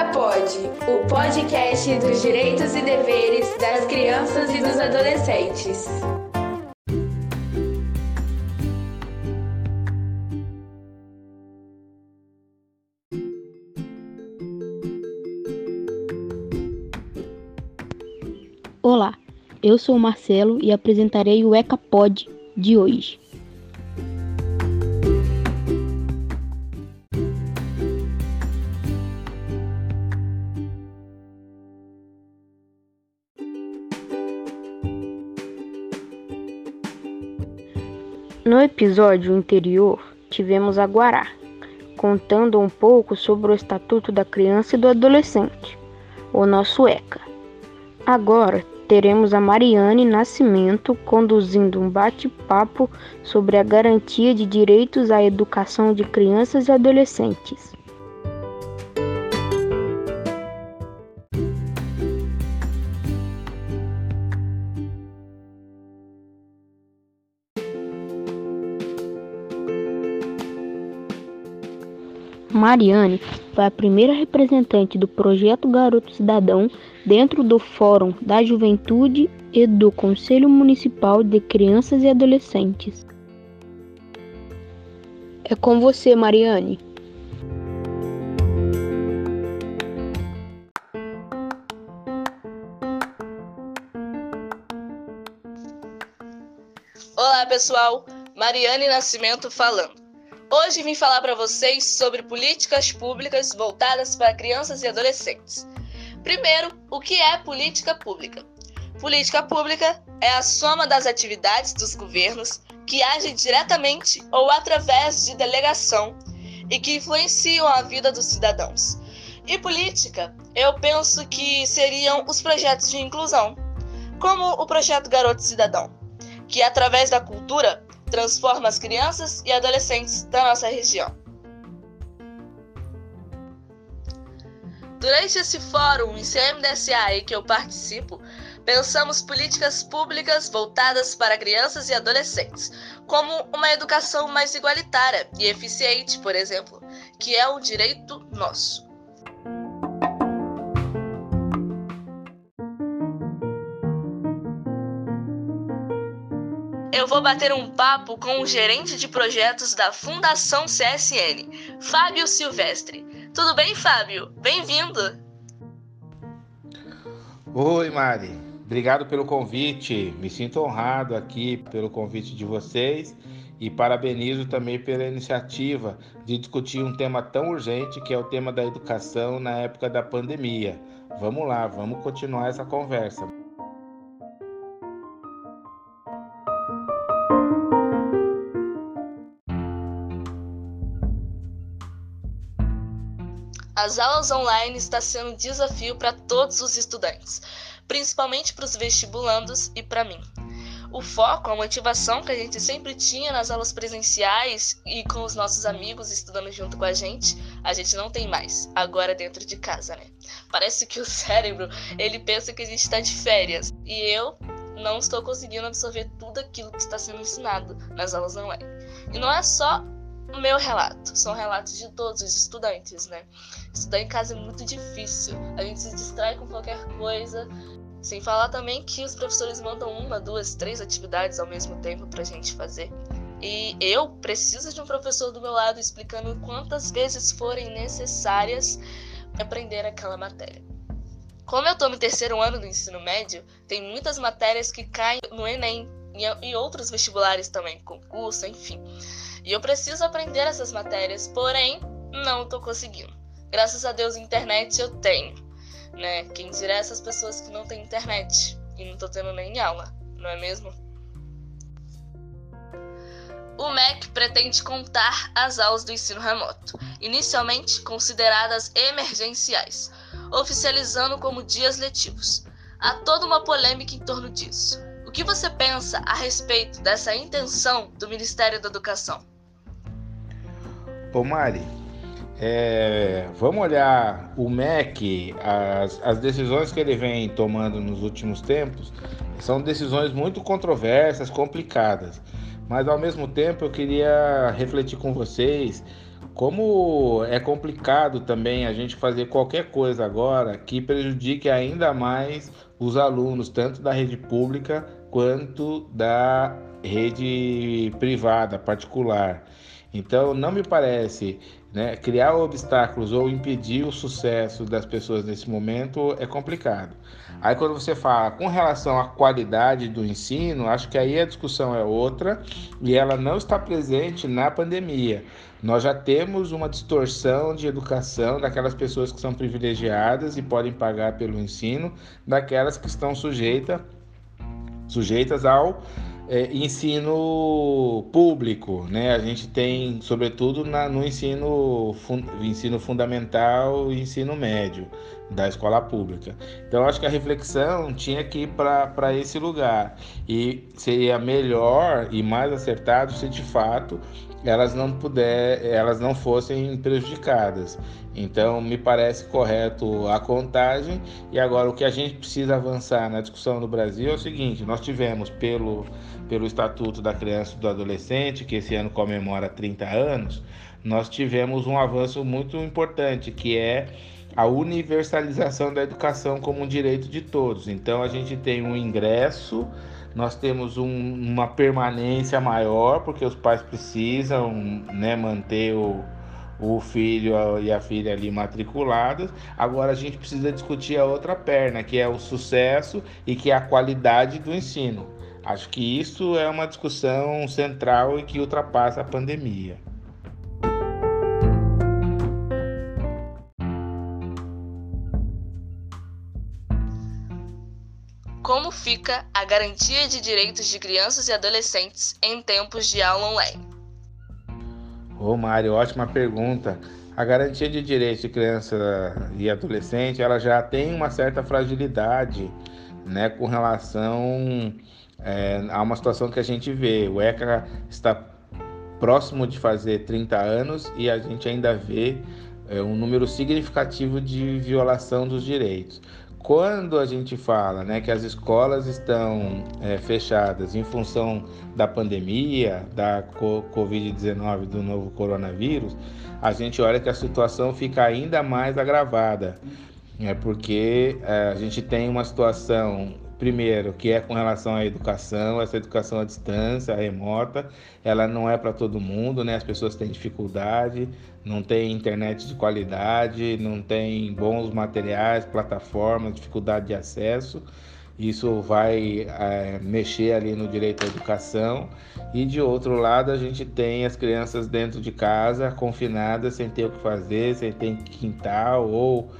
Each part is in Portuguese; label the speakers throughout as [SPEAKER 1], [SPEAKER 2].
[SPEAKER 1] EcaPod, o podcast dos direitos e deveres das crianças e dos adolescentes.
[SPEAKER 2] Olá, eu sou o Marcelo e apresentarei o EcaPod de hoje. No episódio anterior, tivemos a Guará, contando um pouco sobre o Estatuto da Criança e do Adolescente, o nosso ECA. Agora teremos a Mariane Nascimento conduzindo um bate-papo sobre a garantia de direitos à educação de crianças e adolescentes. Mariane foi a primeira representante do projeto Garoto Cidadão dentro do Fórum da Juventude e do Conselho Municipal de Crianças e Adolescentes. É com você, Mariane.
[SPEAKER 3] Olá, pessoal. Mariane Nascimento falando. Hoje vim falar para vocês sobre políticas públicas voltadas para crianças e adolescentes. Primeiro, o que é política pública? Política pública é a soma das atividades dos governos que agem diretamente ou através de delegação e que influenciam a vida dos cidadãos. E política, eu penso que seriam os projetos de inclusão, como o projeto Garoto Cidadão, que através da cultura transforma as crianças e adolescentes da nossa região. Durante esse fórum em CMDSA em que eu participo, pensamos políticas públicas voltadas para crianças e adolescentes, como uma educação mais igualitária e eficiente, por exemplo, que é um direito nosso. Vou bater um papo com o gerente de projetos da Fundação CSN, Fábio Silvestre. Tudo bem, Fábio? Bem-vindo!
[SPEAKER 4] Oi, Mari. Obrigado pelo convite. Me sinto honrado aqui pelo convite de vocês e parabenizo também pela iniciativa de discutir um tema tão urgente que é o tema da educação na época da pandemia. Vamos lá, vamos continuar essa conversa.
[SPEAKER 3] As aulas online está sendo um desafio para todos os estudantes, principalmente para os vestibulandos e para mim. O foco, a motivação que a gente sempre tinha nas aulas presenciais e com os nossos amigos estudando junto com a gente, a gente não tem mais, agora dentro de casa, né? Parece que o cérebro, ele pensa que a gente está de férias e eu não estou conseguindo absorver tudo aquilo que está sendo ensinado nas aulas online. E não é só o meu relato, são relatos de todos os estudantes, né? Estudar em casa é muito difícil, a gente se distrai com qualquer coisa. Sem falar também que os professores mandam uma, duas, três atividades ao mesmo tempo pra gente fazer. E eu preciso de um professor do meu lado explicando quantas vezes forem necessárias aprender aquela matéria. Como eu estou no terceiro ano do ensino médio, tem muitas matérias que caem no Enem e outros vestibulares também, concurso, enfim. E eu preciso aprender essas matérias, porém, não estou conseguindo. Graças a Deus, internet eu tenho, né? Quem dirá essas pessoas que não têm internet e não estou tendo nem aula, não é mesmo? O MEC pretende contar as aulas do ensino remoto, inicialmente consideradas emergenciais, oficializando como dias letivos. Há toda uma polêmica em torno disso. O que você pensa a respeito dessa intenção do Ministério da Educação?
[SPEAKER 4] Ô Mari, é, vamos olhar o MEC, as, as decisões que ele vem tomando nos últimos tempos são decisões muito controversas, complicadas. Mas ao mesmo tempo eu queria refletir com vocês como é complicado também a gente fazer qualquer coisa agora que prejudique ainda mais os alunos, tanto da rede pública quanto da rede privada, particular. Então, não me parece né, criar obstáculos ou impedir o sucesso das pessoas nesse momento é complicado. Aí, quando você fala com relação à qualidade do ensino, acho que aí a discussão é outra e ela não está presente na pandemia. Nós já temos uma distorção de educação daquelas pessoas que são privilegiadas e podem pagar pelo ensino, daquelas que estão sujeita, sujeitas ao é, ensino público, né? A gente tem, sobretudo, na, no ensino, fun, ensino fundamental e ensino médio da escola pública. Então, acho que a reflexão tinha que ir para esse lugar e seria melhor e mais acertado se de fato elas não puder, elas não fossem prejudicadas. Então, me parece correto a contagem. E agora, o que a gente precisa avançar na discussão no Brasil é o seguinte: nós tivemos, pelo, pelo Estatuto da Criança e do Adolescente, que esse ano comemora 30 anos, nós tivemos um avanço muito importante, que é a universalização da educação como um direito de todos. Então, a gente tem um ingresso nós temos um, uma permanência maior, porque os pais precisam né, manter o, o filho e a filha ali matriculados. Agora a gente precisa discutir a outra perna, que é o sucesso e que é a qualidade do ensino. Acho que isso é uma discussão central e que ultrapassa a pandemia.
[SPEAKER 3] Como fica a garantia de direitos de crianças e adolescentes em tempos de aula online?
[SPEAKER 4] Ô Mário, ótima pergunta. A garantia de direitos de criança e adolescente, ela já tem uma certa fragilidade, né, com relação é, a uma situação que a gente vê. O ECA está próximo de fazer 30 anos e a gente ainda vê é, um número significativo de violação dos direitos. Quando a gente fala né, que as escolas estão é, fechadas em função da pandemia, da Covid-19, do novo coronavírus, a gente olha que a situação fica ainda mais agravada, é porque é, a gente tem uma situação Primeiro, que é com relação à educação, essa educação à distância, remota, ela não é para todo mundo, né? As pessoas têm dificuldade, não tem internet de qualidade, não tem bons materiais, plataformas, dificuldade de acesso. Isso vai é, mexer ali no direito à educação. E de outro lado, a gente tem as crianças dentro de casa, confinadas, sem ter o que fazer, sem ter quintal ou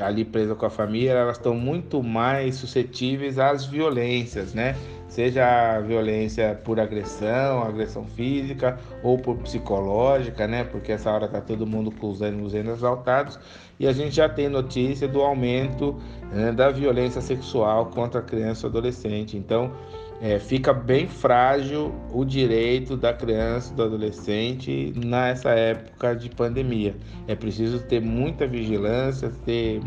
[SPEAKER 4] ali presa com a família, elas estão muito mais suscetíveis às violências, né? Seja a violência por agressão, agressão física ou por psicológica, né? Porque essa hora tá todo mundo com os ânimos exaltados e a gente já tem notícia do aumento né, da violência sexual contra criança e adolescente. Então, é, fica bem frágil o direito da criança do adolescente nessa época de pandemia. É preciso ter muita vigilância, ter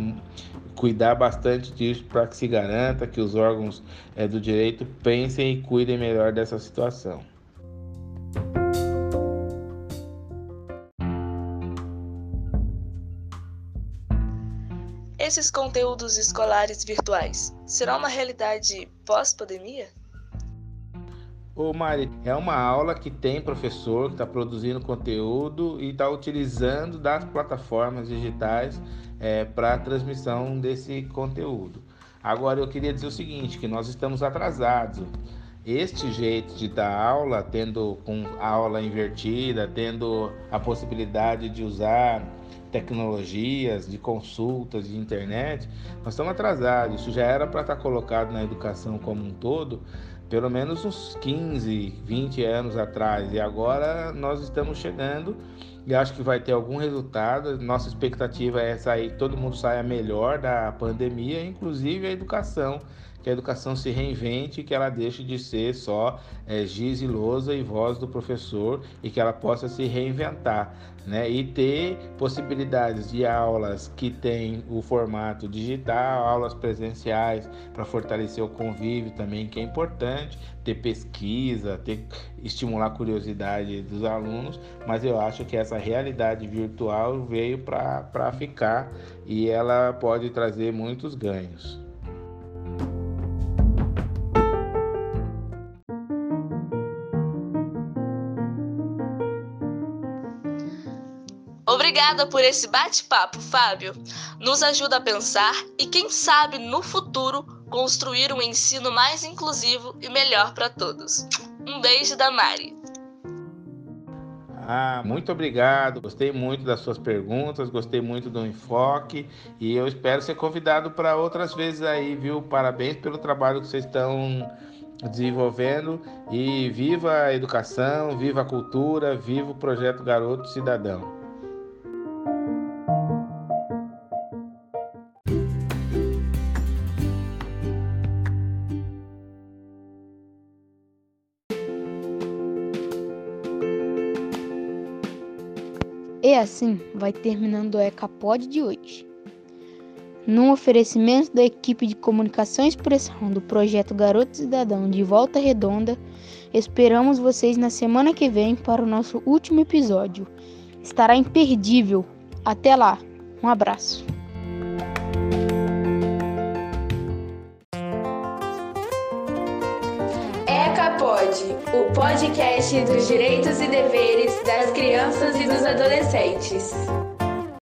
[SPEAKER 4] cuidar bastante disso para que se garanta que os órgãos é, do direito pensem e cuidem melhor dessa situação.
[SPEAKER 3] Esses conteúdos escolares virtuais serão uma realidade pós-pandemia?
[SPEAKER 4] Ô Mari, é uma aula que tem professor que está produzindo conteúdo e está utilizando das plataformas digitais é, para a transmissão desse conteúdo. Agora eu queria dizer o seguinte, que nós estamos atrasados. Este jeito de dar aula, tendo com aula invertida, tendo a possibilidade de usar tecnologias, de consultas, de internet, nós estamos atrasados. Isso já era para estar tá colocado na educação como um todo pelo menos uns 15, 20 anos atrás. E agora nós estamos chegando e acho que vai ter algum resultado. Nossa expectativa é sair, todo mundo saia melhor da pandemia, inclusive a educação, que a educação se reinvente, que ela deixe de ser só é, giz e lousa e voz do professor e que ela possa se reinventar, né? E ter possibilidades de aulas que tem o formato digital, aulas presenciais para fortalecer o convívio também, que é importante, ter pesquisa, ter estimular a curiosidade dos alunos, mas eu acho que essa realidade virtual veio para ficar e ela pode trazer muitos ganhos.
[SPEAKER 3] Obrigada por esse bate-papo, Fábio. Nos ajuda a pensar e, quem sabe, no futuro, construir um ensino mais inclusivo e melhor para todos. Um beijo da Mari.
[SPEAKER 4] Ah, muito obrigado. Gostei muito das suas perguntas, gostei muito do enfoque e eu espero ser convidado para outras vezes aí, viu? Parabéns pelo trabalho que vocês estão desenvolvendo e viva a educação, viva a cultura, viva o projeto Garoto Cidadão.
[SPEAKER 2] E assim vai terminando o EcaPod de hoje. Num oferecimento da equipe de comunicação e expressão do projeto Garoto Cidadão de Volta Redonda, esperamos vocês na semana que vem para o nosso último episódio. Estará imperdível. Até lá. Um abraço.
[SPEAKER 1] Podcast dos direitos e deveres das crianças e dos adolescentes.